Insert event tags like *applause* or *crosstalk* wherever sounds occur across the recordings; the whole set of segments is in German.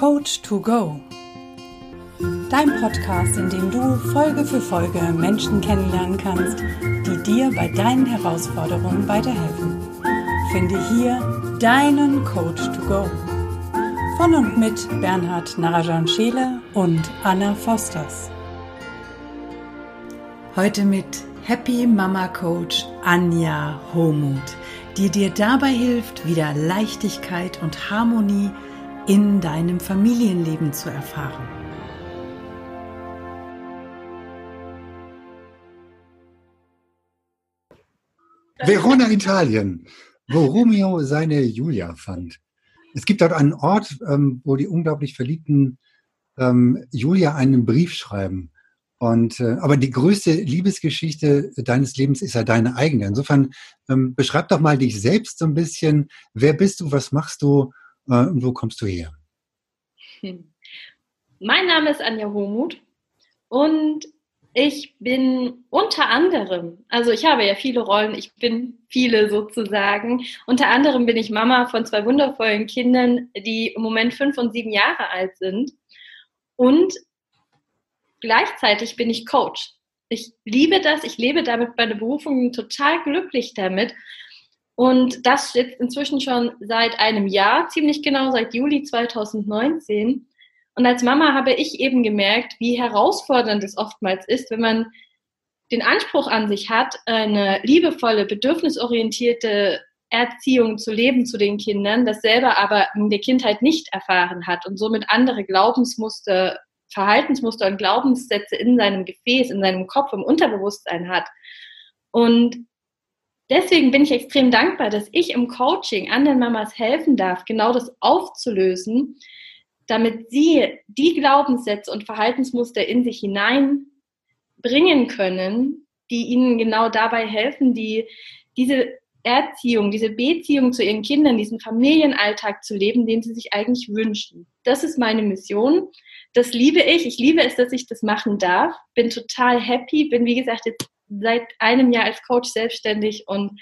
Coach to Go. Dein Podcast, in dem du Folge für Folge Menschen kennenlernen kannst, die dir bei deinen Herausforderungen weiterhelfen. Finde hier deinen Coach to Go. Von und mit Bernhard Narajan Scheele und Anna Fosters. Heute mit Happy Mama Coach Anja Homuth, die dir dabei hilft, wieder Leichtigkeit und Harmonie in deinem Familienleben zu erfahren. Verona, Italien, wo Romeo seine Julia fand. Es gibt dort einen Ort, ähm, wo die unglaublich Verliebten ähm, Julia einen Brief schreiben. Und, äh, aber die größte Liebesgeschichte deines Lebens ist ja deine eigene. Insofern ähm, beschreib doch mal dich selbst so ein bisschen. Wer bist du? Was machst du? Äh, und wo kommst du her? Hm. Mein Name ist Anja Homuth und ich bin unter anderem, also ich habe ja viele Rollen, ich bin viele sozusagen. Unter anderem bin ich Mama von zwei wundervollen Kindern, die im Moment fünf und sieben Jahre alt sind. Und gleichzeitig bin ich Coach. Ich liebe das, ich lebe damit meine Berufung total glücklich damit. Und das jetzt inzwischen schon seit einem Jahr, ziemlich genau seit Juli 2019. Und als Mama habe ich eben gemerkt, wie herausfordernd es oftmals ist, wenn man den Anspruch an sich hat, eine liebevolle, bedürfnisorientierte Erziehung zu leben zu den Kindern, das selber aber in der Kindheit nicht erfahren hat und somit andere Glaubensmuster, Verhaltensmuster und Glaubenssätze in seinem Gefäß, in seinem Kopf, im Unterbewusstsein hat. Und deswegen bin ich extrem dankbar, dass ich im Coaching anderen Mamas helfen darf, genau das aufzulösen, damit sie die Glaubenssätze und Verhaltensmuster in sich hineinbringen können, die ihnen genau dabei helfen, die, diese Erziehung, diese Beziehung zu ihren Kindern, diesen Familienalltag zu leben, den sie sich eigentlich wünschen. Das ist meine Mission. Das liebe ich. Ich liebe es, dass ich das machen darf. Bin total happy. Bin, wie gesagt, jetzt seit einem Jahr als Coach selbstständig und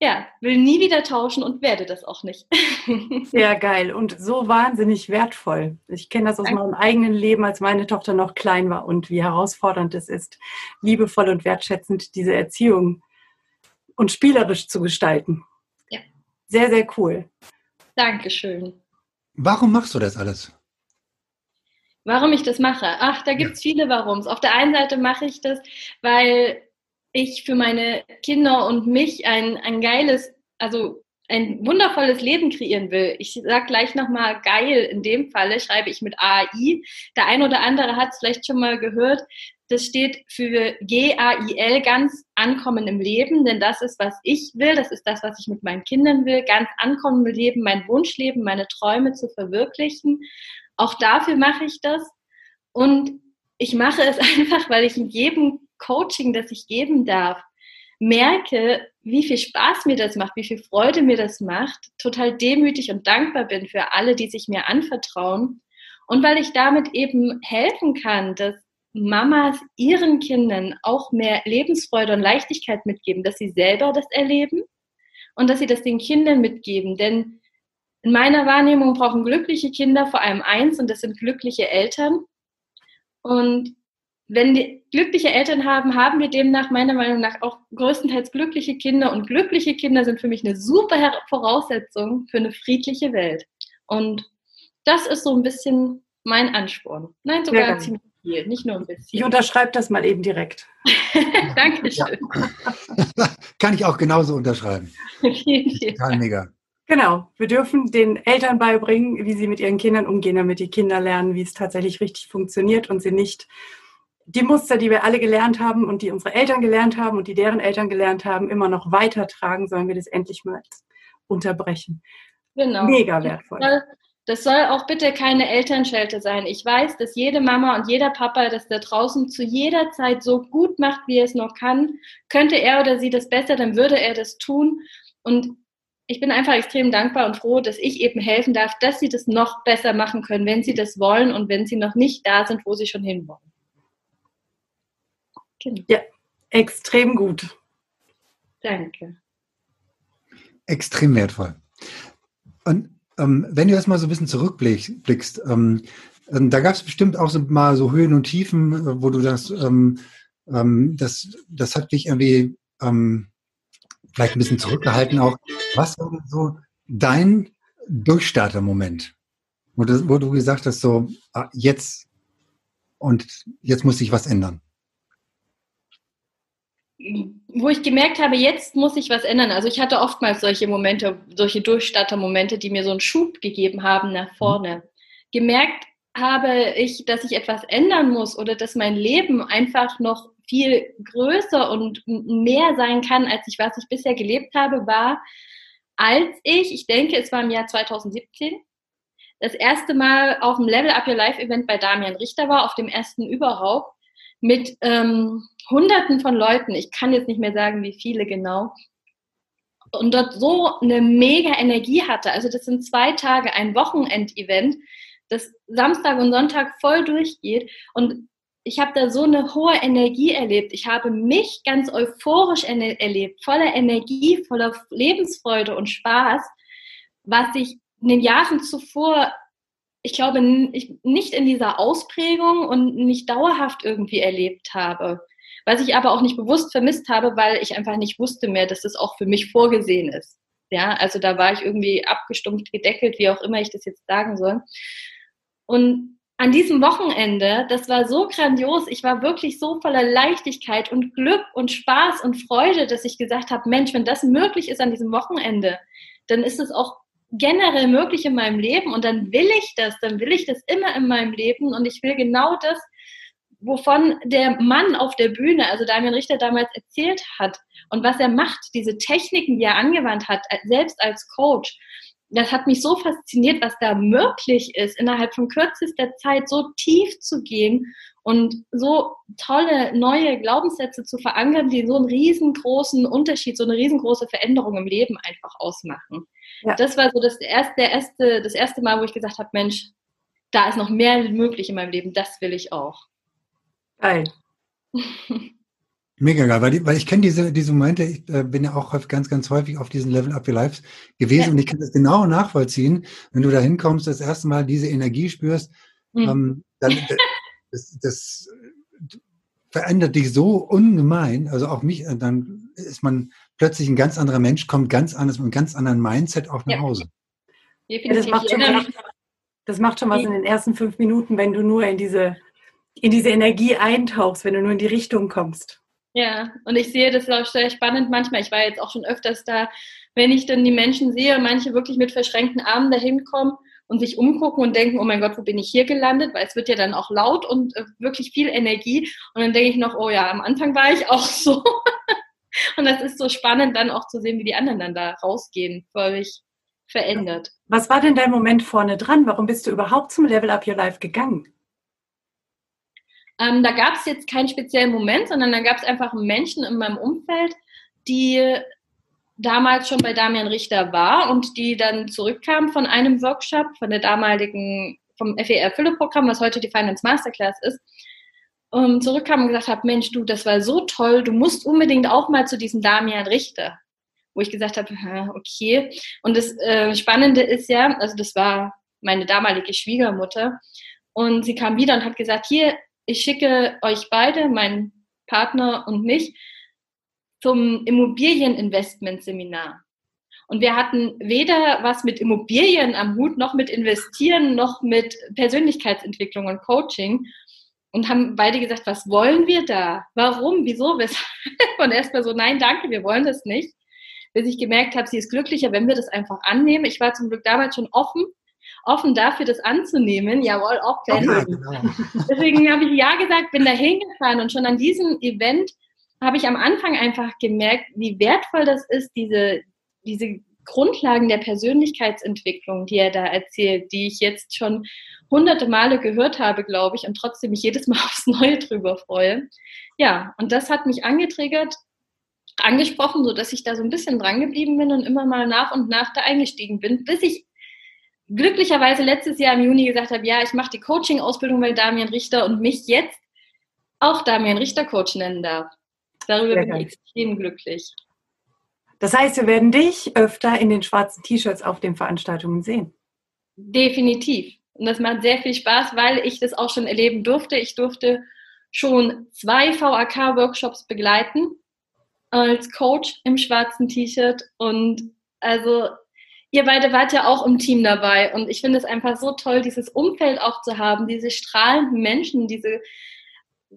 ja, will nie wieder tauschen und werde das auch nicht. *laughs* Sehr geil und so wahnsinnig wertvoll. Ich kenne das aus Danke. meinem eigenen Leben, als meine Tochter noch klein war und wie herausfordernd es ist, liebevoll und wertschätzend diese Erziehung und spielerisch zu gestalten. Ja. Sehr, sehr cool. Dankeschön. Warum machst du das alles? Warum ich das mache? Ach, da gibt es viele Warums. Auf der einen Seite mache ich das, weil ich für meine Kinder und mich ein, ein geiles, also ein wundervolles Leben kreieren will. Ich sag gleich nochmal geil. In dem Falle schreibe ich mit AI. Der ein oder andere hat es vielleicht schon mal gehört. Das steht für G-A-I-L, ganz ankommen im Leben, denn das ist, was ich will. Das ist das, was ich mit meinen Kindern will. Ganz ankommen im Leben, mein Wunschleben, meine Träume zu verwirklichen. Auch dafür mache ich das. Und ich mache es *laughs* einfach, weil ich in jedem Coaching, das ich geben darf, merke, wie viel Spaß mir das macht, wie viel Freude mir das macht, total demütig und dankbar bin für alle, die sich mir anvertrauen. Und weil ich damit eben helfen kann, dass Mamas ihren Kindern auch mehr Lebensfreude und Leichtigkeit mitgeben, dass sie selber das erleben und dass sie das den Kindern mitgeben. Denn in meiner Wahrnehmung brauchen glückliche Kinder vor allem eins und das sind glückliche Eltern. Und wenn wir glückliche Eltern haben, haben wir demnach meiner Meinung nach auch größtenteils glückliche Kinder. Und glückliche Kinder sind für mich eine super Voraussetzung für eine friedliche Welt. Und das ist so ein bisschen mein Ansporn. Nein, sogar ja, ziemlich viel, nicht nur ein bisschen. Ich unterschreibe das mal eben direkt. *laughs* Dankeschön. Ja. *laughs* Kann ich auch genauso unterschreiben. *laughs* vielen, vielen Total mega. Genau, wir dürfen den Eltern beibringen, wie sie mit ihren Kindern umgehen, damit die Kinder lernen, wie es tatsächlich richtig funktioniert und sie nicht die Muster, die wir alle gelernt haben und die unsere Eltern gelernt haben und die deren Eltern gelernt haben, immer noch weitertragen, sollen wir das endlich mal unterbrechen. Genau. Mega wertvoll. Das soll auch bitte keine Elternschelte sein. Ich weiß, dass jede Mama und jeder Papa das da draußen zu jeder Zeit so gut macht, wie er es noch kann. Könnte er oder sie das besser, dann würde er das tun. Und ich bin einfach extrem dankbar und froh, dass ich eben helfen darf, dass sie das noch besser machen können, wenn sie das wollen und wenn sie noch nicht da sind, wo sie schon hinwollen. Genau. Ja, extrem gut. Danke. Extrem wertvoll. Und ähm, wenn du jetzt mal so ein bisschen zurückblickst, ähm, ähm, da gab es bestimmt auch so mal so Höhen und Tiefen, äh, wo du das, ähm, ähm, das, das hat dich irgendwie ähm, vielleicht ein bisschen zurückgehalten auch. Was war so dein Durchstarter-Moment, wo du, wo du gesagt hast, so ah, jetzt und jetzt muss sich was ändern? wo ich gemerkt habe, jetzt muss ich was ändern. Also ich hatte oftmals solche Momente, solche Durchstarter-Momente, die mir so einen Schub gegeben haben nach mhm. vorne. Gemerkt habe ich, dass ich etwas ändern muss oder dass mein Leben einfach noch viel größer und mehr sein kann, als ich was ich bisher gelebt habe, war, als ich, ich denke, es war im Jahr 2017, das erste Mal auf dem Level Up Your Life Event bei Damian Richter war, auf dem ersten überhaupt, mit ähm, Hunderten von Leuten. Ich kann jetzt nicht mehr sagen, wie viele genau. Und dort so eine mega Energie hatte. Also das sind zwei Tage, ein Wochenendevent, das Samstag und Sonntag voll durchgeht. Und ich habe da so eine hohe Energie erlebt. Ich habe mich ganz euphorisch erlebt, voller Energie, voller Lebensfreude und Spaß, was ich in den Jahren zuvor, ich glaube, nicht in dieser Ausprägung und nicht dauerhaft irgendwie erlebt habe. Was ich aber auch nicht bewusst vermisst habe, weil ich einfach nicht wusste mehr, dass das auch für mich vorgesehen ist. Ja, also da war ich irgendwie abgestumpft, gedeckelt, wie auch immer ich das jetzt sagen soll. Und an diesem Wochenende, das war so grandios, ich war wirklich so voller Leichtigkeit und Glück und Spaß und Freude, dass ich gesagt habe, Mensch, wenn das möglich ist an diesem Wochenende, dann ist es auch generell möglich in meinem Leben und dann will ich das, dann will ich das immer in meinem Leben und ich will genau das, wovon der Mann auf der Bühne, also Damian Richter damals erzählt hat und was er macht, diese Techniken, die er angewandt hat, selbst als Coach das hat mich so fasziniert, was da möglich ist, innerhalb von kürzester Zeit so tief zu gehen und so tolle neue Glaubenssätze zu verankern, die so einen riesengroßen Unterschied, so eine riesengroße Veränderung im Leben einfach ausmachen. Ja. Das war so das erste, der erste, das erste Mal, wo ich gesagt habe, Mensch, da ist noch mehr möglich in meinem Leben, das will ich auch. Geil. *laughs* Mega geil, weil, die, weil ich kenne diese, diese Momente, ich äh, bin ja auch ganz, ganz häufig auf diesen Level Up Your Lives gewesen ja. und ich kann das genau nachvollziehen, wenn du da hinkommst, das erste Mal diese Energie spürst, mhm. ähm, dann das, das verändert dich so ungemein, also auch mich, äh, dann ist man plötzlich ein ganz anderer Mensch, kommt ganz anders mit einem ganz anderen Mindset auch nach Hause. Ja, das, macht schon was, das macht schon was in den ersten fünf Minuten, wenn du nur in diese, in diese Energie eintauchst, wenn du nur in die Richtung kommst. Ja, und ich sehe das auch sehr spannend manchmal. Ich war jetzt auch schon öfters da, wenn ich dann die Menschen sehe, manche wirklich mit verschränkten Armen dahin kommen und sich umgucken und denken, oh mein Gott, wo bin ich hier gelandet? Weil es wird ja dann auch laut und äh, wirklich viel Energie. Und dann denke ich noch, oh ja, am Anfang war ich auch so. *laughs* und das ist so spannend, dann auch zu sehen, wie die anderen dann da rausgehen, völlig verändert. Was war denn dein Moment vorne dran? Warum bist du überhaupt zum Level Up Your Life gegangen? Ähm, da gab es jetzt keinen speziellen Moment, sondern da gab es einfach Menschen in meinem Umfeld, die damals schon bei Damian Richter war und die dann zurückkam von einem Workshop, von der damaligen, vom FER Fülle Programm, was heute die Finance Masterclass ist, um, zurückkam und gesagt hat, Mensch, du, das war so toll, du musst unbedingt auch mal zu diesem Damian Richter. Wo ich gesagt habe, okay. Und das äh, Spannende ist ja, also das war meine damalige Schwiegermutter, und sie kam wieder und hat gesagt, hier, ich schicke euch beide, meinen Partner und mich, zum Immobilieninvestmentseminar. Und wir hatten weder was mit Immobilien am Hut, noch mit Investieren, noch mit Persönlichkeitsentwicklung und Coaching. Und haben beide gesagt, was wollen wir da? Warum? Wieso? Weshalb? Und erstmal so, nein, danke, wir wollen das nicht. Bis ich gemerkt habe, sie ist glücklicher, wenn wir das einfach annehmen. Ich war zum Glück damals schon offen offen dafür, das anzunehmen. Jawohl, auch ja, genau. Deswegen habe ich Ja gesagt, bin da hingefahren und schon an diesem Event habe ich am Anfang einfach gemerkt, wie wertvoll das ist, diese, diese Grundlagen der Persönlichkeitsentwicklung, die er da erzählt, die ich jetzt schon hunderte Male gehört habe, glaube ich, und trotzdem mich jedes Mal *laughs* aufs Neue drüber freue. Ja, und das hat mich angetriggert, angesprochen, so dass ich da so ein bisschen dran geblieben bin und immer mal nach und nach da eingestiegen bin, bis ich glücklicherweise letztes Jahr im Juni gesagt habe, ja, ich mache die Coaching-Ausbildung bei Damian Richter und mich jetzt auch Damian Richter Coach nennen darf. Darüber Sehr bin ich extrem glücklich. Das heißt, wir werden dich öfter in den schwarzen T-Shirts auf den Veranstaltungen sehen. Definitiv. Und das macht sehr viel Spaß, weil ich das auch schon erleben durfte. Ich durfte schon zwei VAK-Workshops begleiten als Coach im schwarzen T-Shirt. Und also ihr beide wart ja auch im Team dabei. Und ich finde es einfach so toll, dieses Umfeld auch zu haben, diese strahlenden Menschen, diese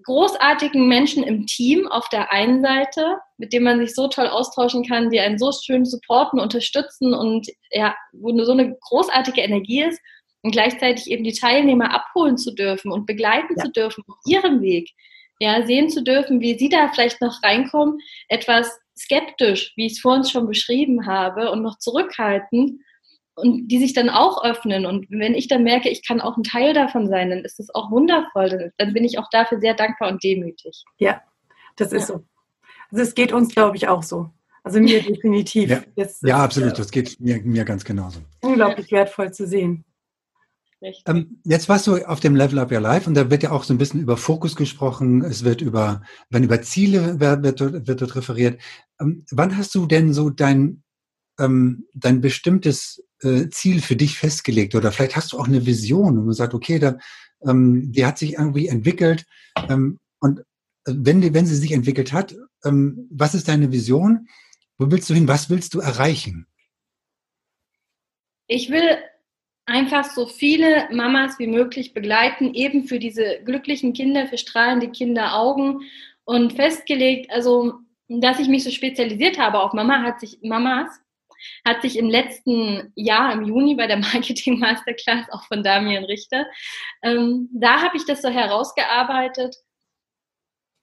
großartigen Menschen im Team auf der einen Seite, mit denen man sich so toll austauschen kann, die einen so schön supporten, unterstützen und ja, wo so eine großartige Energie ist und gleichzeitig eben die Teilnehmer abholen zu dürfen und begleiten ja. zu dürfen auf ihrem Weg, ja, sehen zu dürfen, wie sie da vielleicht noch reinkommen, etwas skeptisch, wie ich es vor uns schon beschrieben habe und noch zurückhaltend und die sich dann auch öffnen. Und wenn ich dann merke, ich kann auch ein Teil davon sein, dann ist das auch wundervoll. Dann bin ich auch dafür sehr dankbar und demütig. Ja, das ist ja. so. Also es geht uns, glaube ich, auch so. Also mir *laughs* definitiv. Ja, das, ja absolut. Das geht mir, mir ganz genauso. Unglaublich wertvoll zu sehen. Ähm, jetzt warst du auf dem Level Up Your Life und da wird ja auch so ein bisschen über Fokus gesprochen. Es wird über, wenn über Ziele wird, wird, wird dort referiert. Ähm, wann hast du denn so dein, ähm, dein bestimmtes äh, Ziel für dich festgelegt oder vielleicht hast du auch eine Vision und man sagt, okay, da, ähm, die hat sich irgendwie entwickelt ähm, und äh, wenn, die, wenn sie sich entwickelt hat, ähm, was ist deine Vision? Wo willst du hin? Was willst du erreichen? Ich will einfach so viele Mamas wie möglich begleiten, eben für diese glücklichen Kinder, für strahlende Kinderaugen und festgelegt, also dass ich mich so spezialisiert habe auf Mama, hat sich Mamas hat sich im letzten Jahr, im Juni bei der *laughs* Marketing Masterclass, auch von Damian Richter, ähm, da habe ich das so herausgearbeitet.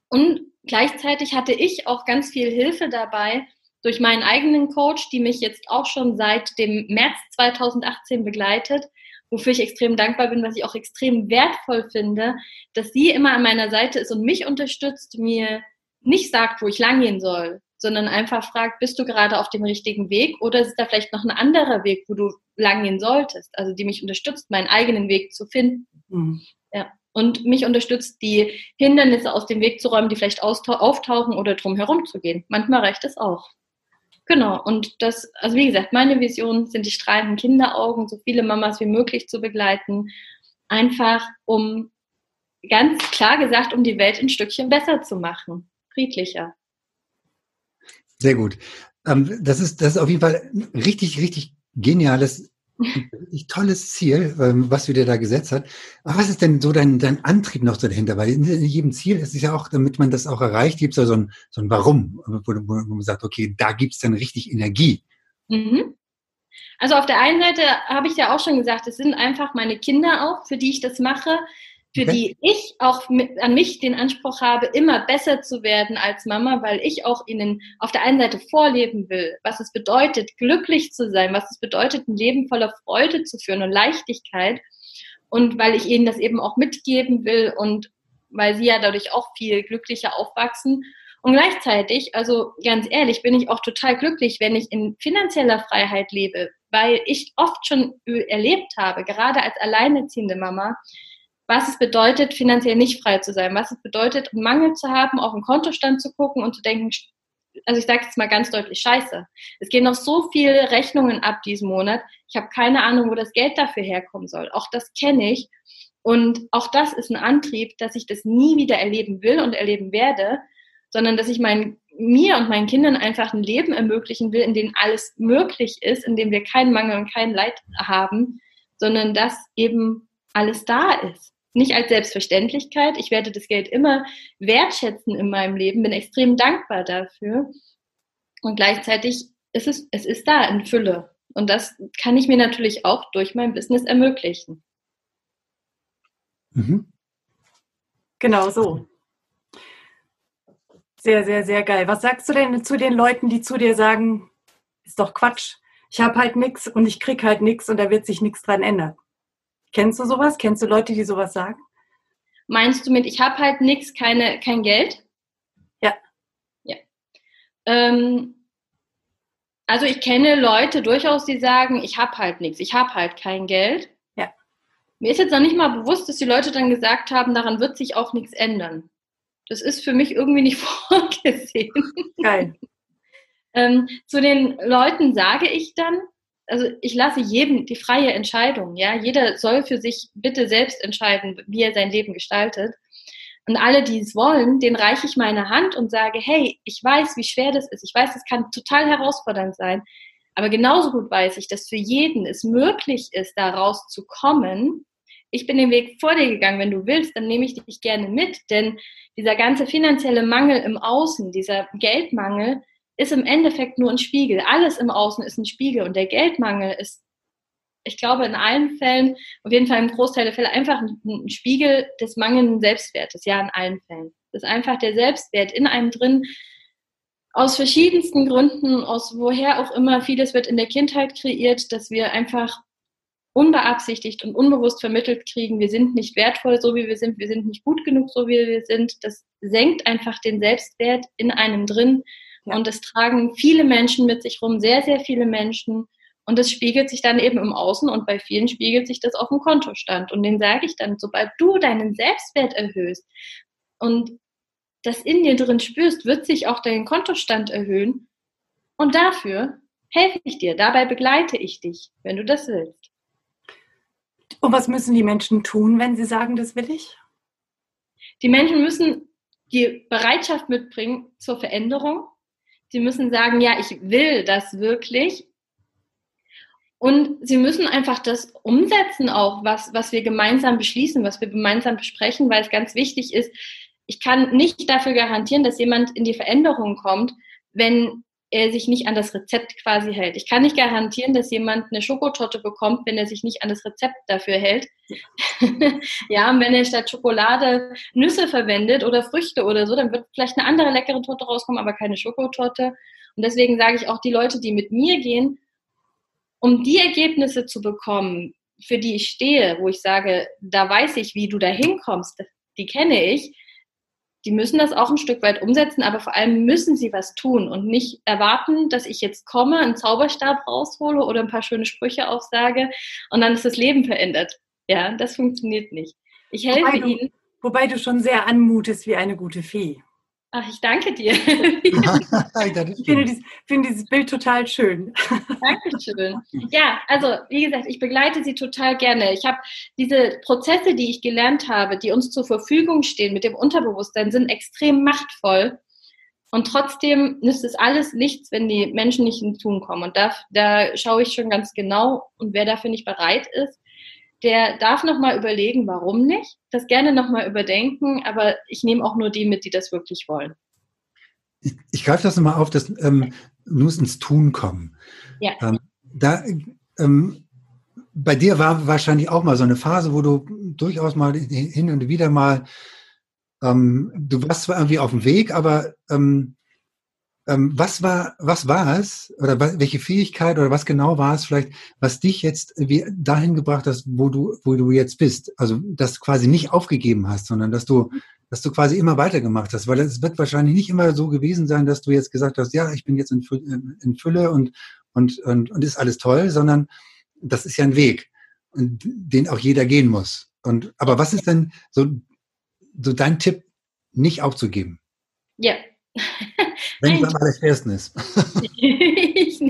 Und gleichzeitig hatte ich auch ganz viel Hilfe dabei durch meinen eigenen Coach, die mich jetzt auch schon seit dem März 2018 begleitet, wofür ich extrem dankbar bin, was ich auch extrem wertvoll finde, dass sie immer an meiner Seite ist und mich unterstützt, mir nicht sagt, wo ich langgehen soll, sondern einfach fragt, bist du gerade auf dem richtigen Weg oder ist da vielleicht noch ein anderer Weg, wo du lang gehen solltest? Also die mich unterstützt, meinen eigenen Weg zu finden. Mhm. Ja. Und mich unterstützt, die Hindernisse aus dem Weg zu räumen, die vielleicht auftauchen oder drum herum zu gehen. Manchmal reicht es auch. Genau, und das, also wie gesagt, meine Vision sind die strahlenden Kinderaugen, so viele Mamas wie möglich zu begleiten, einfach um, ganz klar gesagt, um die Welt ein Stückchen besser zu machen, friedlicher. Sehr gut. Ähm, das, ist, das ist auf jeden Fall ein richtig, richtig geniales, richtig tolles Ziel, ähm, was du dir da gesetzt hast. Aber was ist denn so dein, dein Antrieb noch so dahinter? Weil in jedem Ziel ist es ja auch, damit man das auch erreicht, gibt es ja so ein, so ein Warum, wo man sagt, okay, da gibt es dann richtig Energie. Mhm. Also auf der einen Seite habe ich ja auch schon gesagt, es sind einfach meine Kinder auch, für die ich das mache für okay. die ich auch mit, an mich den Anspruch habe, immer besser zu werden als Mama, weil ich auch ihnen auf der einen Seite vorleben will, was es bedeutet, glücklich zu sein, was es bedeutet, ein Leben voller Freude zu führen und Leichtigkeit. Und weil ich ihnen das eben auch mitgeben will und weil sie ja dadurch auch viel glücklicher aufwachsen. Und gleichzeitig, also ganz ehrlich, bin ich auch total glücklich, wenn ich in finanzieller Freiheit lebe, weil ich oft schon erlebt habe, gerade als alleinerziehende Mama, was es bedeutet, finanziell nicht frei zu sein, was es bedeutet, Mangel zu haben, auf den Kontostand zu gucken und zu denken, also ich sage jetzt mal ganz deutlich, scheiße. Es gehen noch so viele Rechnungen ab diesen Monat. Ich habe keine Ahnung, wo das Geld dafür herkommen soll. Auch das kenne ich. Und auch das ist ein Antrieb, dass ich das nie wieder erleben will und erleben werde, sondern dass ich mein, mir und meinen Kindern einfach ein Leben ermöglichen will, in dem alles möglich ist, in dem wir keinen Mangel und kein Leid haben, sondern dass eben alles da ist nicht als Selbstverständlichkeit. Ich werde das Geld immer wertschätzen in meinem Leben, bin extrem dankbar dafür. Und gleichzeitig ist es, es ist da in Fülle. Und das kann ich mir natürlich auch durch mein Business ermöglichen. Mhm. Genau so. Sehr, sehr, sehr geil. Was sagst du denn zu den Leuten, die zu dir sagen, ist doch Quatsch, ich habe halt nichts und ich krieg halt nichts und da wird sich nichts dran ändern? Kennst du sowas? Kennst du Leute, die sowas sagen? Meinst du mit, ich habe halt nichts, keine, kein Geld? Ja. Ja. Ähm, also ich kenne Leute durchaus, die sagen, ich habe halt nichts, ich habe halt kein Geld. Ja. Mir ist jetzt noch nicht mal bewusst, dass die Leute dann gesagt haben, daran wird sich auch nichts ändern. Das ist für mich irgendwie nicht *laughs* vorgesehen. Geil. ähm, zu den Leuten sage ich dann, also ich lasse jedem die freie Entscheidung, ja. Jeder soll für sich bitte selbst entscheiden, wie er sein Leben gestaltet. Und alle, die es wollen, denen reiche ich meine Hand und sage, hey, ich weiß, wie schwer das ist. Ich weiß, es kann total herausfordernd sein. Aber genauso gut weiß ich, dass für jeden es möglich ist, da rauszukommen. Ich bin den Weg vor dir gegangen. Wenn du willst, dann nehme ich dich gerne mit. Denn dieser ganze finanzielle Mangel im Außen, dieser Geldmangel, ist im Endeffekt nur ein Spiegel. Alles im Außen ist ein Spiegel. Und der Geldmangel ist ich glaube, in allen Fällen, auf jeden Fall im Großteil der Fälle, einfach ein, Spiegel des mangelnden Selbstwertes. Ja, in allen Fällen. Das ist einfach der Selbstwert in einem drin, aus verschiedensten Gründen, aus woher auch immer, vieles wird in der Kindheit kreiert, dass wir einfach unbeabsichtigt und unbewusst vermittelt kriegen, wir sind nicht wertvoll, so wie wir sind, wir sind nicht gut genug, so wie wir sind. Das senkt einfach den Selbstwert in einem drin. Ja. Und es tragen viele Menschen mit sich rum, sehr, sehr viele Menschen. Und das spiegelt sich dann eben im Außen und bei vielen spiegelt sich das auf dem Kontostand. Und den sage ich dann, sobald du deinen Selbstwert erhöhst und das in dir drin spürst, wird sich auch dein Kontostand erhöhen. Und dafür helfe ich dir, dabei begleite ich dich, wenn du das willst. Und was müssen die Menschen tun, wenn sie sagen, das will ich? Die Menschen müssen die Bereitschaft mitbringen zur Veränderung. Sie müssen sagen, ja, ich will das wirklich. Und sie müssen einfach das umsetzen auch, was, was wir gemeinsam beschließen, was wir gemeinsam besprechen, weil es ganz wichtig ist, ich kann nicht dafür garantieren, dass jemand in die Veränderung kommt, wenn er sich nicht an das Rezept quasi hält. Ich kann nicht garantieren, dass jemand eine Schokotorte bekommt, wenn er sich nicht an das Rezept dafür hält. *laughs* ja, und wenn er statt Schokolade Nüsse verwendet oder Früchte oder so, dann wird vielleicht eine andere leckere Torte rauskommen, aber keine Schokotorte. Und deswegen sage ich auch, die Leute, die mit mir gehen, um die Ergebnisse zu bekommen, für die ich stehe, wo ich sage, da weiß ich, wie du da hinkommst, die kenne ich, die müssen das auch ein Stück weit umsetzen, aber vor allem müssen sie was tun und nicht erwarten, dass ich jetzt komme, einen Zauberstab raushole oder ein paar schöne Sprüche aufsage und dann ist das Leben verändert. Ja, das funktioniert nicht. Ich helfe wobei du, ihnen. Wobei du schon sehr anmutest wie eine gute Fee. Ach, ich danke dir. *laughs* ich finde dieses, finde dieses, Bild total schön. Dankeschön. Ja, also wie gesagt, ich begleite Sie total gerne. Ich habe diese Prozesse, die ich gelernt habe, die uns zur Verfügung stehen mit dem Unterbewusstsein, sind extrem machtvoll. Und trotzdem nützt es alles nichts, wenn die Menschen nicht ins Tun kommen. Und da, da schaue ich schon ganz genau. Und wer dafür nicht bereit ist, der darf nochmal überlegen, warum nicht, das gerne nochmal überdenken, aber ich nehme auch nur die mit, die das wirklich wollen. Ich, ich greife das nochmal auf, dass ähm, muss ins Tun kommen. Ja. Ähm, da, ähm, bei dir war wahrscheinlich auch mal so eine Phase, wo du durchaus mal hin und wieder mal, ähm, du warst zwar irgendwie auf dem Weg, aber ähm, was war, was war es oder welche Fähigkeit oder was genau war es vielleicht, was dich jetzt dahin gebracht hast, wo du, wo du jetzt bist? Also, dass du quasi nicht aufgegeben hast, sondern dass du, dass du quasi immer weitergemacht hast, weil es wird wahrscheinlich nicht immer so gewesen sein, dass du jetzt gesagt hast, ja, ich bin jetzt in, in Fülle und, und, und, und ist alles toll, sondern das ist ja ein Weg, den auch jeder gehen muss. Und, aber was ist denn so, so dein Tipp, nicht aufzugeben? Ja, wenn es am allerschwersten ist. ich,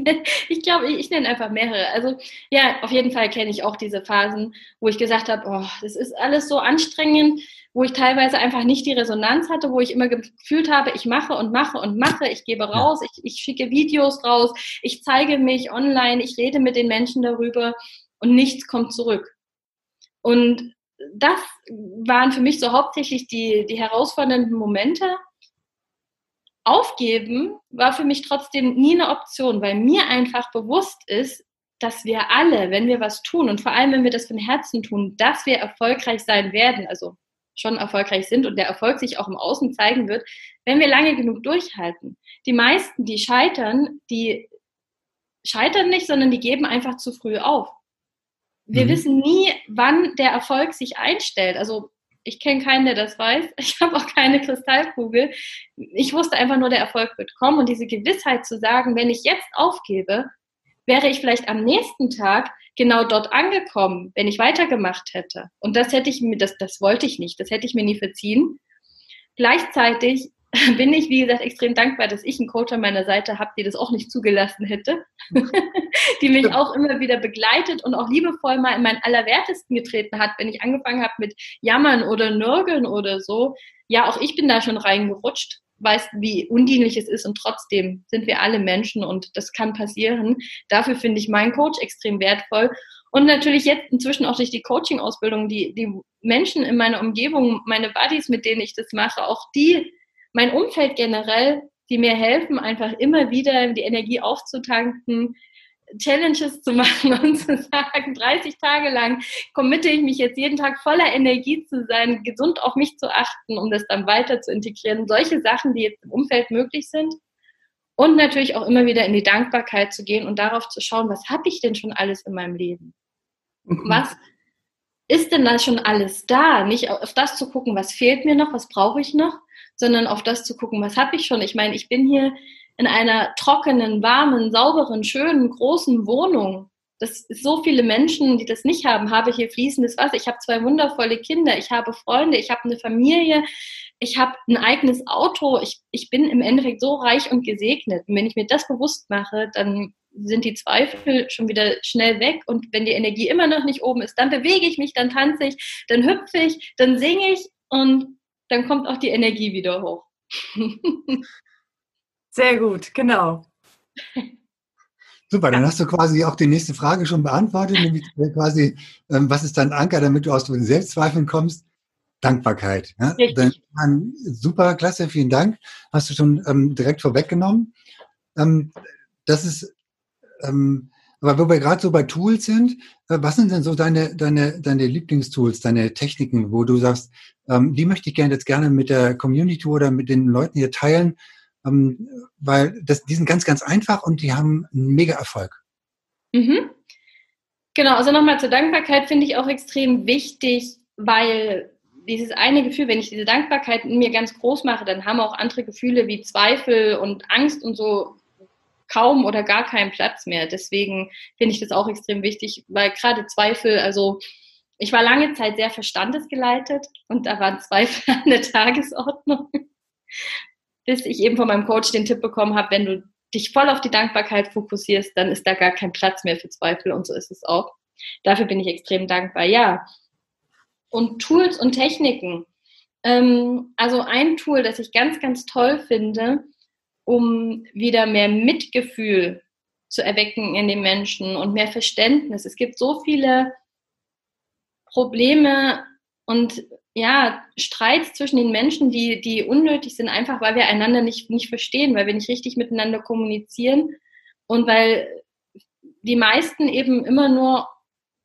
ich glaube, ich, ich nenne einfach mehrere. Also ja, auf jeden Fall kenne ich auch diese Phasen, wo ich gesagt habe, oh, das ist alles so anstrengend, wo ich teilweise einfach nicht die Resonanz hatte, wo ich immer gefühlt habe, ich mache und mache und mache, ich gebe raus, ich, ich schicke Videos raus, ich zeige mich online, ich rede mit den Menschen darüber und nichts kommt zurück. Und das waren für mich so hauptsächlich die, die herausfordernden Momente, aufgeben war für mich trotzdem nie eine Option, weil mir einfach bewusst ist, dass wir alle, wenn wir was tun und vor allem, wenn wir das von Herzen tun, dass wir erfolgreich sein werden, also schon erfolgreich sind und der Erfolg sich auch im Außen zeigen wird, wenn wir lange genug durchhalten. Die meisten, die scheitern, die scheitern nicht, sondern die geben einfach zu früh auf. Wir mhm. wissen nie, wann der Erfolg sich einstellt. Also ich kenne keinen, der das weiß. *laughs* Ich habe auch keine Kristallkugel. Ich wusste einfach nur, der Erfolg wird kommen. Und diese Gewissheit zu sagen, wenn ich jetzt aufgebe, wäre ich vielleicht am nächsten Tag genau dort angekommen, wenn ich weitergemacht hätte. Und das hätte ich mir, das, das wollte ich nicht. Das hätte ich mir nie verziehen. Gleichzeitig *laughs* bin ich, wie gesagt, extrem dankbar, dass ich einen Coach an meiner Seite habe, die das auch nicht zugelassen hätte, *laughs* die mich auch immer wieder begleitet und auch liebevoll mal in meinen Allerwertesten getreten hat, wenn ich angefangen habe mit Jammern oder Nörgeln oder so. Ja, auch ich bin da schon reingerutscht, weiß, wie undienlich es ist und trotzdem sind wir alle Menschen und das kann passieren. Dafür finde ich meinen Coach extrem wertvoll. Und natürlich jetzt inzwischen auch durch die Coaching-Ausbildung, die, die Menschen in meiner Umgebung, meine Buddies, mit denen ich das mache, auch die mein Umfeld generell, die mir helfen, einfach immer wieder die Energie aufzutanken, Challenges zu *laughs* machen und zu sagen, 30 Tage lang committe ich mich jetzt jeden Tag voller Energie zu sein, gesund auf mich zu achten, um das dann weiter zu integrieren. Solche Sachen, die jetzt im Umfeld möglich sind. Und natürlich auch immer wieder in die Dankbarkeit zu gehen und darauf zu schauen, was habe ich denn schon alles in meinem Leben? Mhm. Was ist denn da schon alles da? Nicht auf das zu gucken, was fehlt mir noch, was brauche ich noch, sondern auf das zu gucken, was habe ich schon. Ich meine, ich bin hier in einer trockenen, warmen, sauberen, schönen, großen Wohnung. Das ist so viele Menschen, die das nicht haben, habe hier fließendes Wasser. Ich habe zwei wundervolle Kinder, ich habe Freunde, ich habe eine Familie, ich habe ein eigenes Auto. Ich, ich bin im Endeffekt so reich und gesegnet. Und wenn ich mir das bewusst mache, dann sind die Zweifel schon wieder schnell weg. Und wenn die Energie immer noch nicht oben ist, dann bewege ich mich, dann tanze ich, dann hüpfe ich, dann singe ich und dann kommt auch die Energie wieder hoch. Sehr gut, genau. Super, dann hast du quasi auch die nächste Frage schon beantwortet, nämlich quasi, ähm, was ist dein Anker, damit du aus den Selbstzweifeln kommst? Dankbarkeit. Ja? Dann, super, klasse, vielen Dank. Hast du schon ähm, direkt vorweggenommen. Ähm, das ist ähm, aber wo wir gerade so bei Tools sind, äh, was sind denn so deine, deine, deine Lieblingstools, deine Techniken, wo du sagst, ähm, die möchte ich gerne jetzt gerne mit der Community oder mit den Leuten hier teilen, ähm, weil das, die sind ganz, ganz einfach und die haben einen mega Erfolg. Mhm. Genau, also nochmal zur Dankbarkeit finde ich auch extrem wichtig, weil dieses eine Gefühl, wenn ich diese Dankbarkeit in mir ganz groß mache, dann haben auch andere Gefühle wie Zweifel und Angst und so kaum oder gar keinen Platz mehr. Deswegen finde ich das auch extrem wichtig, weil gerade Zweifel, also ich war lange Zeit sehr verstandesgeleitet und da waren Zweifel *laughs* an der Tagesordnung, bis ich eben von meinem Coach den Tipp bekommen habe, wenn du dich voll auf die Dankbarkeit fokussierst, dann ist da gar kein Platz mehr für Zweifel und so ist es auch. Dafür bin ich extrem dankbar. Ja. Und Tools und Techniken. Ähm, also ein Tool, das ich ganz, ganz toll finde, um wieder mehr Mitgefühl zu erwecken in den Menschen und mehr Verständnis. Es gibt so viele Probleme und ja, Streits zwischen den Menschen, die, die unnötig sind, einfach weil wir einander nicht, nicht verstehen, weil wir nicht richtig miteinander kommunizieren und weil die meisten eben immer nur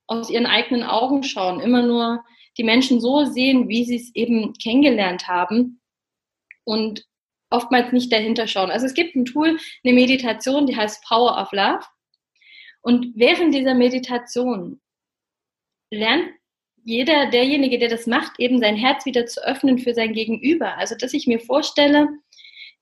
aus ihren eigenen Augen schauen, immer nur die Menschen so sehen, wie sie es eben kennengelernt haben. Und oftmals nicht dahinter schauen. Also es gibt ein Tool, eine Meditation, die heißt Power of Love. Und während dieser Meditation lernt jeder, derjenige, der das macht, eben sein Herz wieder zu öffnen für sein Gegenüber. Also dass ich mir vorstelle,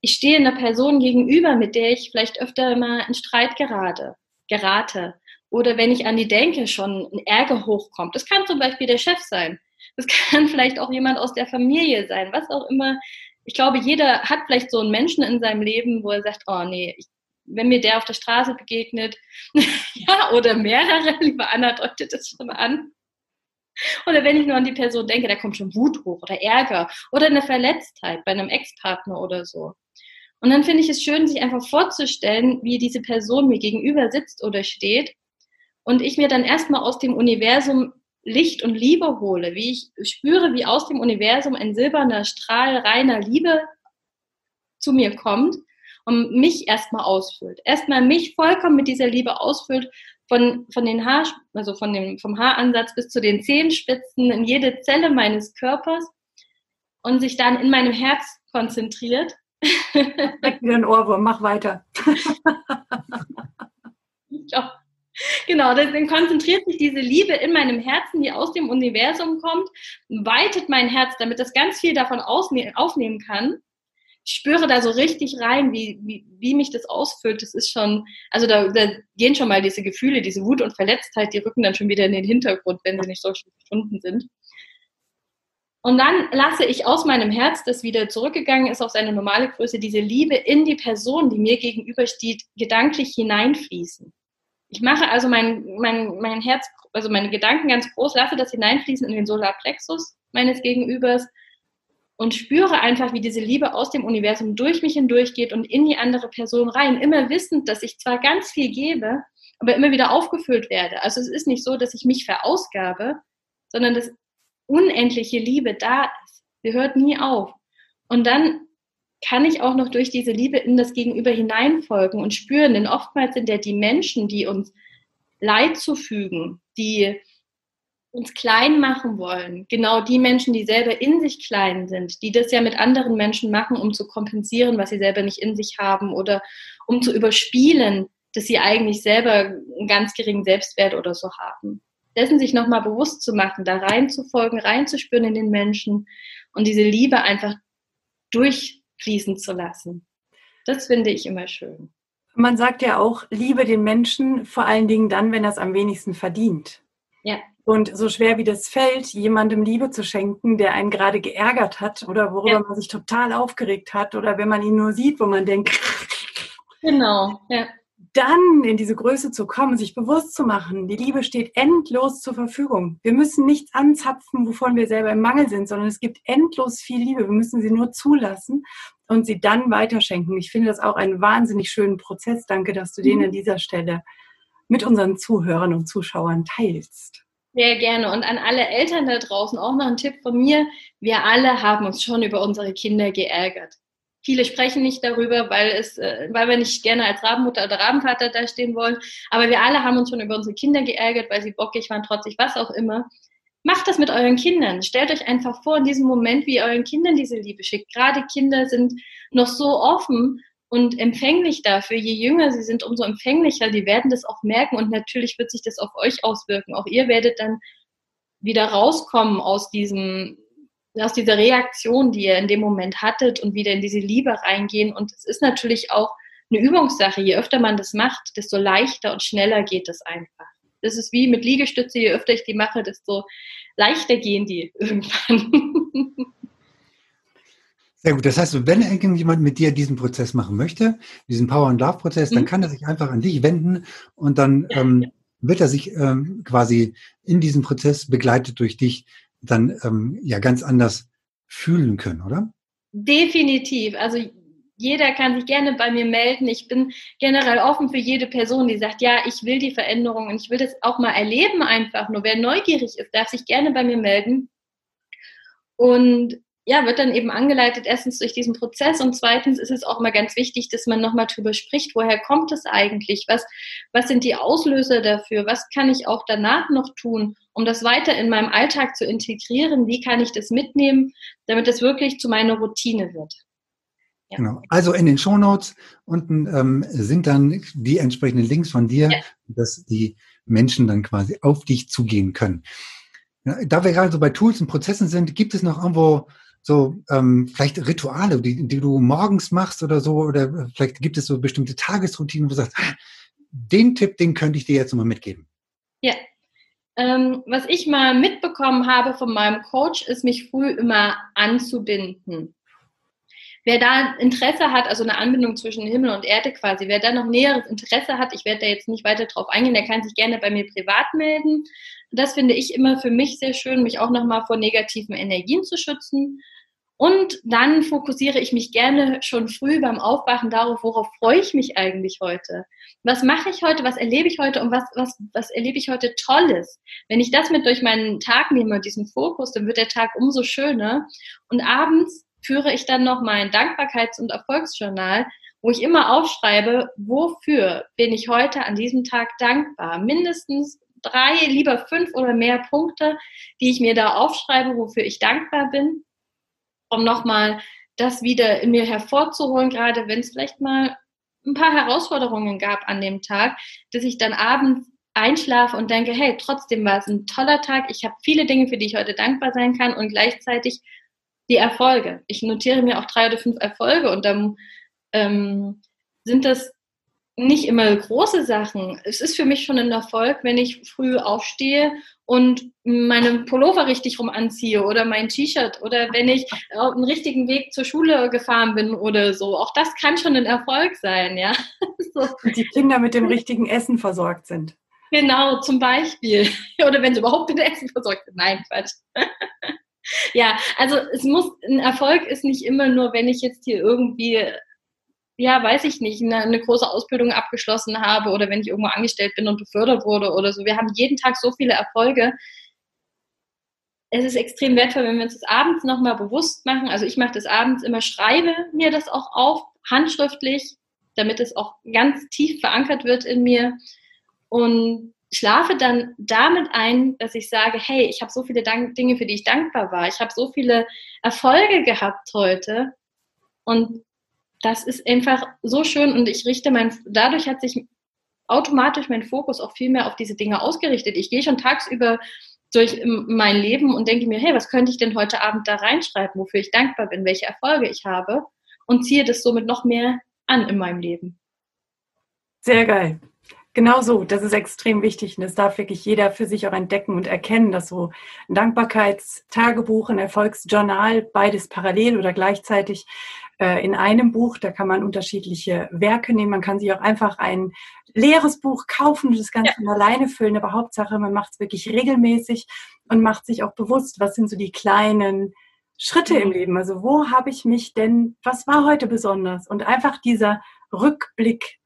ich stehe einer Person gegenüber, mit der ich vielleicht öfter mal in Streit gerate, gerate. Oder wenn ich an die denke, schon ein Ärger hochkommt. Das kann zum Beispiel der Chef sein. Das *laughs* kann vielleicht auch jemand aus der Familie sein, was auch immer ich glaube, jeder hat vielleicht so einen Menschen in seinem Leben, wo er sagt, oh nee, ich, wenn mir der auf der Straße begegnet, *laughs* ja, oder mehrere, *laughs* liebe Anna deutet das schon an. Oder wenn ich nur an die Person denke, da kommt schon Wut hoch oder Ärger oder eine Verletztheit bei einem Ex-Partner oder so. Und dann finde ich es schön, sich einfach vorzustellen, wie diese Person mir gegenüber sitzt oder steht und ich mir dann erstmal aus dem Universum Licht und Liebe hole, wie ich spüre, wie aus dem Universum ein silberner Strahl reiner Liebe zu mir kommt und mich erstmal ausfüllt. Erstmal mich vollkommen mit dieser Liebe ausfüllt, von, von den Haar, also von dem, vom Haaransatz bis zu den Zehenspitzen in jede Zelle meines Körpers und sich dann in meinem Herz konzentriert. Wieder ein Ohrwurm, mach weiter. *laughs* ja. Genau, deswegen konzentriert sich diese Liebe in meinem Herzen, die aus dem Universum kommt, weitet mein Herz, damit das ganz viel davon aufnehmen kann. Ich spüre da so richtig rein, wie, wie, wie mich das ausfüllt. Das ist schon, also da, da gehen schon mal diese Gefühle, diese Wut und Verletztheit, die rücken dann schon wieder in den Hintergrund, wenn sie nicht so stunden sind. Und dann lasse ich aus meinem Herz, das wieder zurückgegangen ist auf seine normale Größe, diese Liebe in die Person, die mir gegenübersteht, gedanklich hineinfließen. Ich mache also mein, mein, mein Herz, also meine Gedanken ganz groß, lasse das hineinfließen in den Solarplexus meines Gegenübers und spüre einfach, wie diese Liebe aus dem Universum durch mich hindurchgeht und in die andere Person rein, immer wissend, dass ich zwar ganz viel gebe, aber immer wieder aufgefüllt werde. Also es ist nicht so, dass ich mich verausgabe, sondern dass unendliche Liebe da ist. Sie hört nie auf. Und dann kann ich auch noch durch diese Liebe in das Gegenüber hineinfolgen und spüren, denn oftmals sind ja die Menschen, die uns Leid zufügen, die uns klein machen wollen, genau die Menschen, die selber in sich klein sind, die das ja mit anderen Menschen machen, um zu kompensieren, was sie selber nicht in sich haben oder um zu überspielen, dass sie eigentlich selber einen ganz geringen Selbstwert oder so haben. Dessen sich nochmal bewusst zu machen, da reinzufolgen, reinzuspüren in den Menschen und diese Liebe einfach durchfließen zu lassen. Das finde ich immer schön. Man sagt ja auch, liebe den Menschen vor allen Dingen dann, wenn er es am wenigsten verdient. Ja. Und so schwer wie das fällt, jemandem Liebe zu schenken, der einen gerade geärgert hat oder worüber ja. man sich total aufgeregt hat oder wenn man ihn nur sieht, wo man denkt, genau, ja. Dann in diese Größe zu kommen, sich bewusst zu machen, die Liebe steht endlos zur Verfügung. Wir müssen nichts anzapfen, wovon wir selber im Mangel sind, sondern es gibt endlos viel Liebe. Wir müssen sie nur zulassen und sie dann weiterschenken. Ich finde das auch einen wahnsinnig schönen Prozess. Danke, dass du den mhm. an dieser Stelle mit unseren Zuhörern und Zuschauern teilst. Sehr gerne. Und an alle Eltern da draußen auch noch ein Tipp von mir. Wir alle haben uns schon über unsere Kinder geärgert. Viele sprechen nicht darüber, weil, es, äh, weil wir nicht gerne als Rabenmutter oder Rabenvater dastehen wollen. Aber wir alle haben uns schon über unsere Kinder geärgert, weil sie bockig waren, trotzig, was auch immer. Macht das mit euren Kindern. Stellt euch einfach vor, in diesem Moment, wie ihr euren Kindern diese Liebe schickt. Gerade Kinder sind noch so offen und empfänglich dafür. Je jünger sie sind, umso empfänglicher. Die werden das auch merken und natürlich wird sich das auf euch auswirken. Auch ihr werdet dann wieder rauskommen aus diesem, aus dieser Reaktion, die ihr in dem Moment hattet und wieder in diese Liebe reingehen. Und es ist natürlich auch eine Übungssache. Je öfter man das macht, desto leichter und schneller geht es einfach. Das ist wie mit Liegestütze. Je öfter ich die mache, desto leichter gehen die *laughs* irgendwann. Sehr gut. Das heißt, wenn irgendjemand mit dir diesen Prozess machen möchte, diesen Power and Love Prozess, mhm. dann kann er sich einfach an dich wenden und dann ähm, wird er sich ähm, quasi in diesem Prozess begleitet durch dich dann ähm, ja ganz anders fühlen können, oder? Definitiv. Also jeder kann sich gerne bei mir melden. Ich bin generell offen für jede Person, die sagt, ja, ich will die Veränderung und ich will das auch mal erleben einfach. Nur wer neugierig ist, darf sich gerne bei mir melden. Und ja, wird dann eben angeleitet, erstens durch diesen Prozess und zweitens ist es auch immer ganz wichtig, dass man nochmal drüber spricht, woher kommt es eigentlich? Was, was sind die Auslöser dafür? Was kann ich auch danach noch tun, um das weiter in meinem Alltag zu integrieren? Wie kann ich das mitnehmen, damit es wirklich zu meiner Routine wird? Ja. Genau. Also in den Shownotes unten ähm, sind dann die entsprechenden Links von dir, ja. dass die Menschen dann quasi auf dich zugehen können. Ja, da wir gerade so bei Tools und Prozessen sind, gibt es noch irgendwo so ähm, vielleicht Rituale, die, die du morgens machst oder so, oder vielleicht gibt es so bestimmte Tagesroutinen, wo du sagst, ah, den Tipp, den könnte ich dir jetzt nochmal mitgeben. Ja. Ähm, was ich mal mitbekommen habe von meinem Coach, ist, mich früh immer anzubinden. Wer da Interesse hat, also eine Anbindung zwischen Himmel und Erde quasi, wer da noch näheres Interesse hat, ich werde da jetzt nicht weiter drauf eingehen, der kann sich gerne bei mir privat melden. Das finde ich immer für mich sehr schön, mich auch nochmal vor negativen Energien zu schützen. Und dann fokussiere ich mich gerne schon früh beim Aufwachen darauf, worauf freue ich mich eigentlich heute? Was mache ich heute? Was erlebe ich heute? Und was, was, was erlebe ich heute Tolles? Wenn ich das mit durch meinen Tag nehme, diesen Fokus, dann wird der Tag umso schöner. Und abends führe ich dann noch mein Dankbarkeits- und Erfolgsjournal, wo ich immer aufschreibe, wofür bin ich heute an diesem Tag dankbar? Mindestens drei, lieber fünf oder mehr Punkte, die ich mir da aufschreibe, wofür ich dankbar bin um nochmal das wieder in mir hervorzuholen, gerade wenn es vielleicht mal ein paar Herausforderungen gab an dem Tag, dass ich dann abends einschlafe und denke, hey, trotzdem war es ein toller Tag. Ich habe viele Dinge, für die ich heute dankbar sein kann und gleichzeitig die Erfolge. Ich notiere mir auch drei oder fünf Erfolge und dann ähm, sind das nicht immer große Sachen. Es ist für mich schon ein Erfolg, wenn ich früh aufstehe und meinen Pullover richtig rum anziehe oder mein T-Shirt oder wenn ich auf den richtigen Weg zur Schule gefahren bin oder so. Auch das kann schon ein Erfolg sein, ja. *laughs* so. Und die Kinder mit dem richtigen Essen versorgt sind. Genau, zum Beispiel. *laughs* Oder wenn sie überhaupt mit Essen versorgt sind. Nein, Quatsch. *laughs* ja, also es muss, ein Erfolg ist nicht immer nur, wenn ich jetzt hier irgendwie ja, weiß ich nicht, eine, eine, große Ausbildung abgeschlossen habe oder wenn ich irgendwo angestellt bin und befördert wurde oder so. Wir haben jeden Tag so viele Erfolge. Es ist extrem wertvoll, wenn wir uns das abends nochmal bewusst machen. Also ich mache das abends immer, schreibe mir das auch auf, handschriftlich, damit es auch ganz tief verankert wird in mir und schlafe dann damit ein, dass ich sage, hey, ich habe so viele Dank Dinge, für die ich dankbar war. Ich habe so viele Erfolge gehabt heute und das ist einfach so schön und ich richte mein, dadurch hat sich automatisch mein Fokus auch viel mehr auf diese Dinge ausgerichtet. Ich gehe schon tagsüber durch mein Leben und denke mir, hey, was könnte ich denn heute Abend da reinschreiben, wofür ich dankbar bin, welche Erfolge ich habe und ziehe das somit noch mehr an in meinem Leben. Sehr geil. Genau so, das ist extrem wichtig und das darf wirklich jeder für sich auch entdecken und erkennen, dass so ein Dankbarkeitstagebuch, ein Erfolgsjournal, beides parallel oder gleichzeitig äh, in einem Buch. Da kann man unterschiedliche Werke nehmen. Man kann sich auch einfach ein leeres Buch kaufen und das Ganze ja. alleine füllen. Aber Hauptsache, man macht es wirklich regelmäßig und macht sich auch bewusst, was sind so die kleinen Schritte mhm. im Leben. Also wo habe ich mich denn, was war heute besonders? Und einfach dieser Rückblick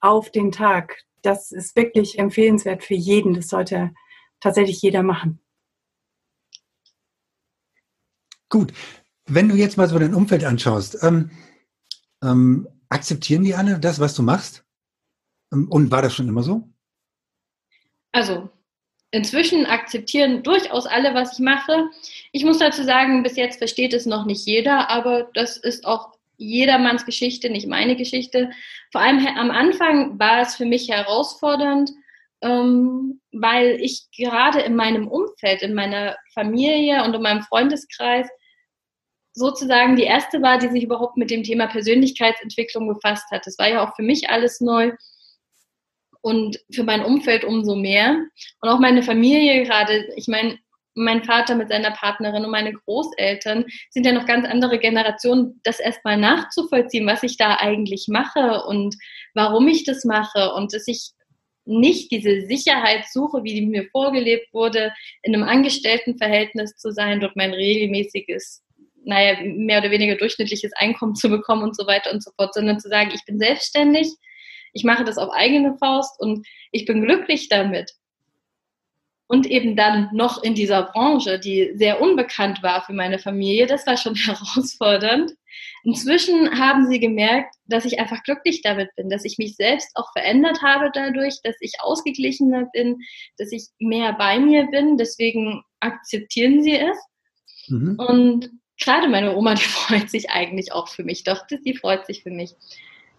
auf den Tag, das ist wirklich empfehlenswert für jeden. Das sollte tatsächlich jeder machen. Gut, wenn du jetzt mal so dein Umfeld anschaust, ähm, ähm, akzeptieren die alle das, was du machst? Ähm, und war das schon immer so? Also, inzwischen akzeptieren durchaus alle, was ich mache. Ich muss dazu sagen, bis jetzt versteht es noch nicht jeder, aber das ist auch jedermanns Geschichte, nicht meine Geschichte. Vor allem am Anfang war es für mich herausfordernd, ähm, weil ich gerade in meinem Umfeld, in meiner Familie und in meinem Freundeskreis sozusagen die erste war, die sich überhaupt mit dem Thema Persönlichkeitsentwicklung befasst hat. Das war ja auch für mich alles neu und für mein Umfeld umso mehr. Und auch meine Familie gerade, ich meine, mein Vater mit seiner Partnerin und meine Großeltern sind ja noch ganz andere Generationen, das erstmal nachzuvollziehen, was ich da eigentlich mache und warum ich das mache und dass ich nicht diese Sicherheit suche, wie die mir vorgelebt wurde, in einem Angestelltenverhältnis zu sein, dort mein regelmäßiges naja, mehr oder weniger durchschnittliches Einkommen zu bekommen und so weiter und so fort, sondern zu sagen, ich bin selbstständig, ich mache das auf eigene Faust und ich bin glücklich damit. Und eben dann noch in dieser Branche, die sehr unbekannt war für meine Familie, das war schon *laughs* herausfordernd. Inzwischen haben sie gemerkt, dass ich einfach glücklich damit bin, dass ich mich selbst auch verändert habe dadurch, dass ich ausgeglichener bin, dass ich mehr bei mir bin. Deswegen akzeptieren sie es. Mhm. Und gerade meine Oma, *laughs* die freut sich eigentlich auch für mich. Doch, die freut sich für mich.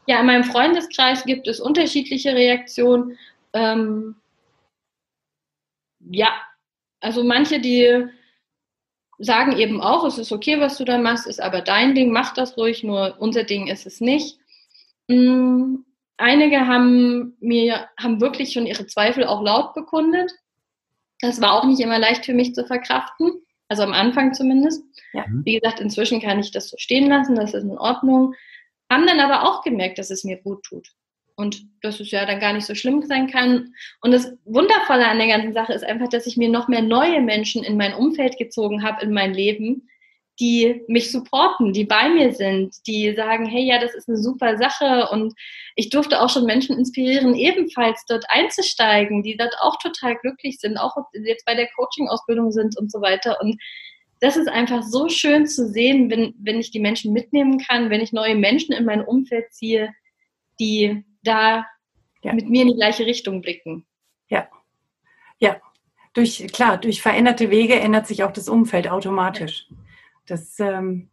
Ja, in meinem Freundeskreis gibt es unterschiedliche Reaktionen. Ähm, ja, also manche, die sagen eben auch, es ist okay, was du da machst, ist aber dein Ding, mach das ruhig, nur unser Ding ist es nicht. Mm, einige haben mir, haben wirklich schon ihre Zweifel auch laut bekundet. Das war auch nicht immer leicht für mich zu verkraften. Also am Anfang zumindest. Ja. Mhm. Wie gesagt, inzwischen kann ich das so stehen lassen, das ist in Ordnung. Haben dann aber auch gemerkt, dass es mir gut tut. Und dass es ja dann gar nicht so schlimm sein kann. Und das Wundervolle an der ganzen Sache ist einfach, dass ich mir noch mehr neue Menschen in mein Umfeld gezogen habe, in mein Leben, die mich supporten, die bei mir sind, die sagen, hey, ja, das ist eine super Sache. Und ich durfte auch schon Menschen inspirieren, ebenfalls dort einzusteigen, die dort auch total glücklich sind, auch jetzt bei der Coaching-Ausbildung sind und so weiter. Und das ist einfach so schön zu sehen, wenn, wenn ich die Menschen mitnehmen kann, wenn ich neue Menschen in mein Umfeld ziehe, die da ja. mit mir in die gleiche Richtung blicken. Ja, ja. Durch, klar, durch veränderte Wege ändert sich auch das Umfeld automatisch. Das, ähm,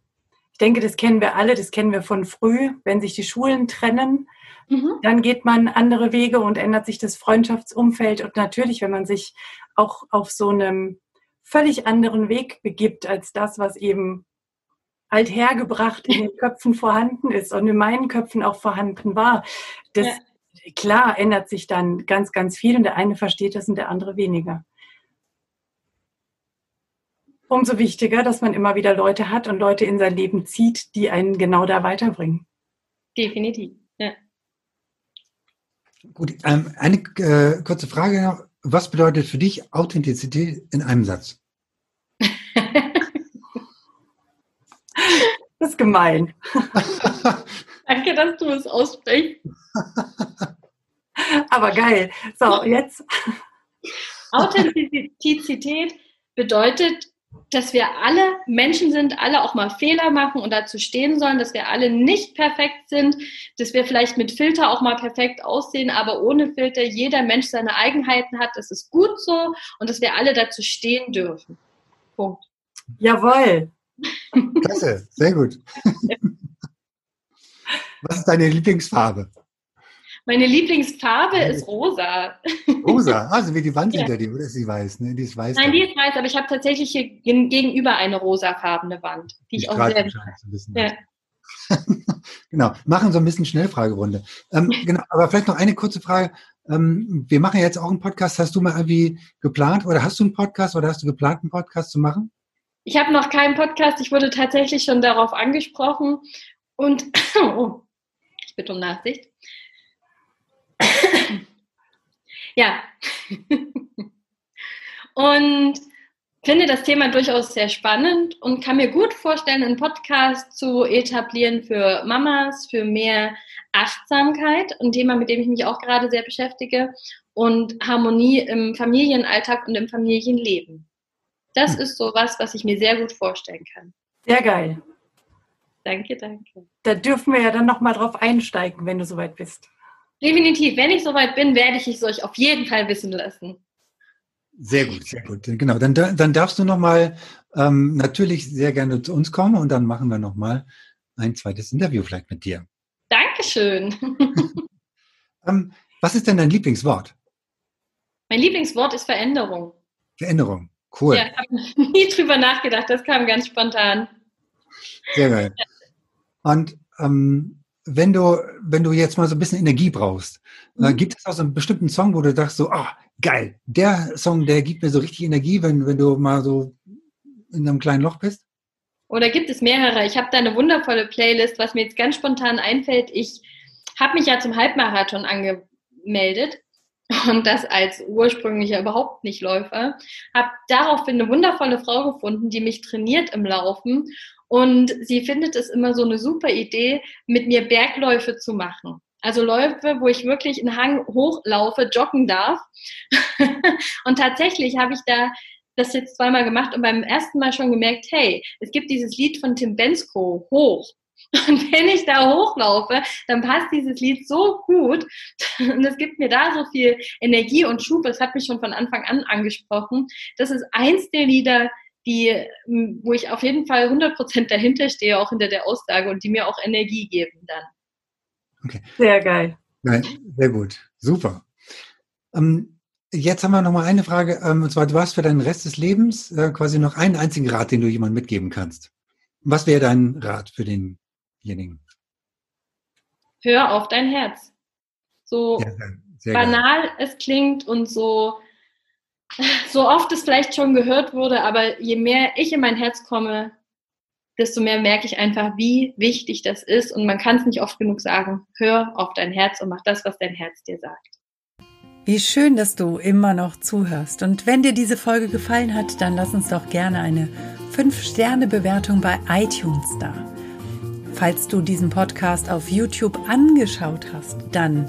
ich denke, das kennen wir alle, das kennen wir von früh, wenn sich die Schulen trennen. Mhm. Dann geht man andere Wege und ändert sich das Freundschaftsumfeld. Und natürlich, wenn man sich auch auf so einem völlig anderen Weg begibt als das, was eben althergebracht in den *laughs* Köpfen vorhanden ist und in meinen Köpfen auch vorhanden war. Das, ja. Klar ändert sich dann ganz, ganz viel und der eine versteht das und der andere weniger. umso wichtiger, dass man immer wieder Leute hat und Leute in sein Leben zieht, die einen genau da weiterbringen. Definitiv, ja. Gut, ähm, eine äh, kurze Frage noch. Was bedeutet für dich Authentizität in einem Satz? *laughs* das ist gemein. *laughs* Danke, dass du es aussprichst. *laughs* Aber geil. So, jetzt. *laughs* Authentizität bedeutet, dass wir alle Menschen sind, alle auch mal Fehler machen und dazu stehen sollen, dass wir alle nicht perfekt sind, dass wir vielleicht mit Filter auch mal perfekt aussehen, aber ohne Filter jeder Mensch seine Eigenheiten hat. Das ist gut so und dass wir alle dazu stehen dürfen. Punkt. Jawohl. Klasse, sehr gut. *laughs* Was ist deine Lieblingsfarbe? Meine Lieblingsfarbe ist rosa. Rosa, also wie die Wand *laughs* ja. hinter dir, oder ist sie weiß? Ne? Die ist weiß. Nein, die ist weiß, aber ich habe tatsächlich hier gegenüber eine rosafarbene Wand, die ich, ich auch sehr ja. *laughs* genau, machen so ein bisschen Schnellfragerunde. Ähm, *laughs* genau, aber vielleicht noch eine kurze Frage. Ähm, wir machen jetzt auch einen Podcast. Hast du mal irgendwie geplant oder hast du einen Podcast oder hast du geplant, einen Podcast zu machen? Ich habe noch keinen Podcast. Ich wurde tatsächlich schon darauf angesprochen und *clears throat* oh, bitte um Nachsicht. *coughs* ja. *laughs* und finde das Thema durchaus sehr spannend und kann mir gut vorstellen, einen Podcast zu etablieren für Mamas, für mehr Achtsamkeit, ein Thema, mit dem ich mich auch gerade sehr beschäftige, und Harmonie im Familienalltag und im Familienleben. Das hm. ist so was, was ich mir sehr gut vorstellen kann. Sehr geil. Danke, danke. Da dürfen wir ja dann nochmal drauf einsteigen, wenn du soweit bist. Definitiv. Wenn ich soweit bin, werde ich es euch auf jeden Fall wissen lassen. Sehr gut, sehr gut. Genau, dann, dann darfst du nochmal ähm, natürlich sehr gerne zu uns kommen und dann machen wir nochmal ein zweites Interview vielleicht mit dir. Dankeschön. *laughs* ähm, was ist denn dein Lieblingswort? Mein Lieblingswort ist Veränderung. Veränderung, cool. Ja, ich habe *laughs* nie drüber nachgedacht, das kam ganz spontan. Sehr geil. Und ähm, wenn du, wenn du jetzt mal so ein bisschen Energie brauchst, äh, mhm. gibt es auch so einen bestimmten Song, wo du sagst so, ah, oh, geil, der Song, der gibt mir so richtig Energie, wenn, wenn du mal so in einem kleinen Loch bist? Oder gibt es mehrere? Ich habe da eine wundervolle Playlist, was mir jetzt ganz spontan einfällt. Ich habe mich ja zum Halbmarathon angemeldet und das als ursprünglicher überhaupt nicht Läufer. Habe daraufhin eine wundervolle Frau gefunden, die mich trainiert im Laufen und sie findet es immer so eine super Idee, mit mir Bergläufe zu machen. Also Läufe, wo ich wirklich einen Hang hochlaufe, joggen darf. *laughs* und tatsächlich habe ich da das jetzt zweimal gemacht und beim ersten Mal schon gemerkt, hey, es gibt dieses Lied von Tim Bensko, Hoch. *laughs* Und wenn ich da hochlaufe, dann passt dieses Lied so gut *laughs* und es gibt mir da so viel Energie und Schub. Das hat mich schon von Anfang an angesprochen. Das ist eins der Lieder, die, wo ich auf jeden Fall 100% dahinter stehe, auch hinter der Aussage und die mir auch Energie geben dann. Okay. Sehr geil. Nein, sehr gut. Super. Ähm, jetzt haben wir noch mal eine Frage, ähm, und zwar, du hast für deinen Rest des Lebens äh, quasi noch einen einzigen Rat, den du jemandem mitgeben kannst. Was wäre dein Rat für denjenigen? Hör auf dein Herz. So ja, banal geil. es klingt und so so oft es vielleicht schon gehört wurde, aber je mehr ich in mein Herz komme, desto mehr merke ich einfach, wie wichtig das ist. Und man kann es nicht oft genug sagen. Hör auf dein Herz und mach das, was dein Herz dir sagt. Wie schön, dass du immer noch zuhörst. Und wenn dir diese Folge gefallen hat, dann lass uns doch gerne eine 5-Sterne-Bewertung bei iTunes da. Falls du diesen Podcast auf YouTube angeschaut hast, dann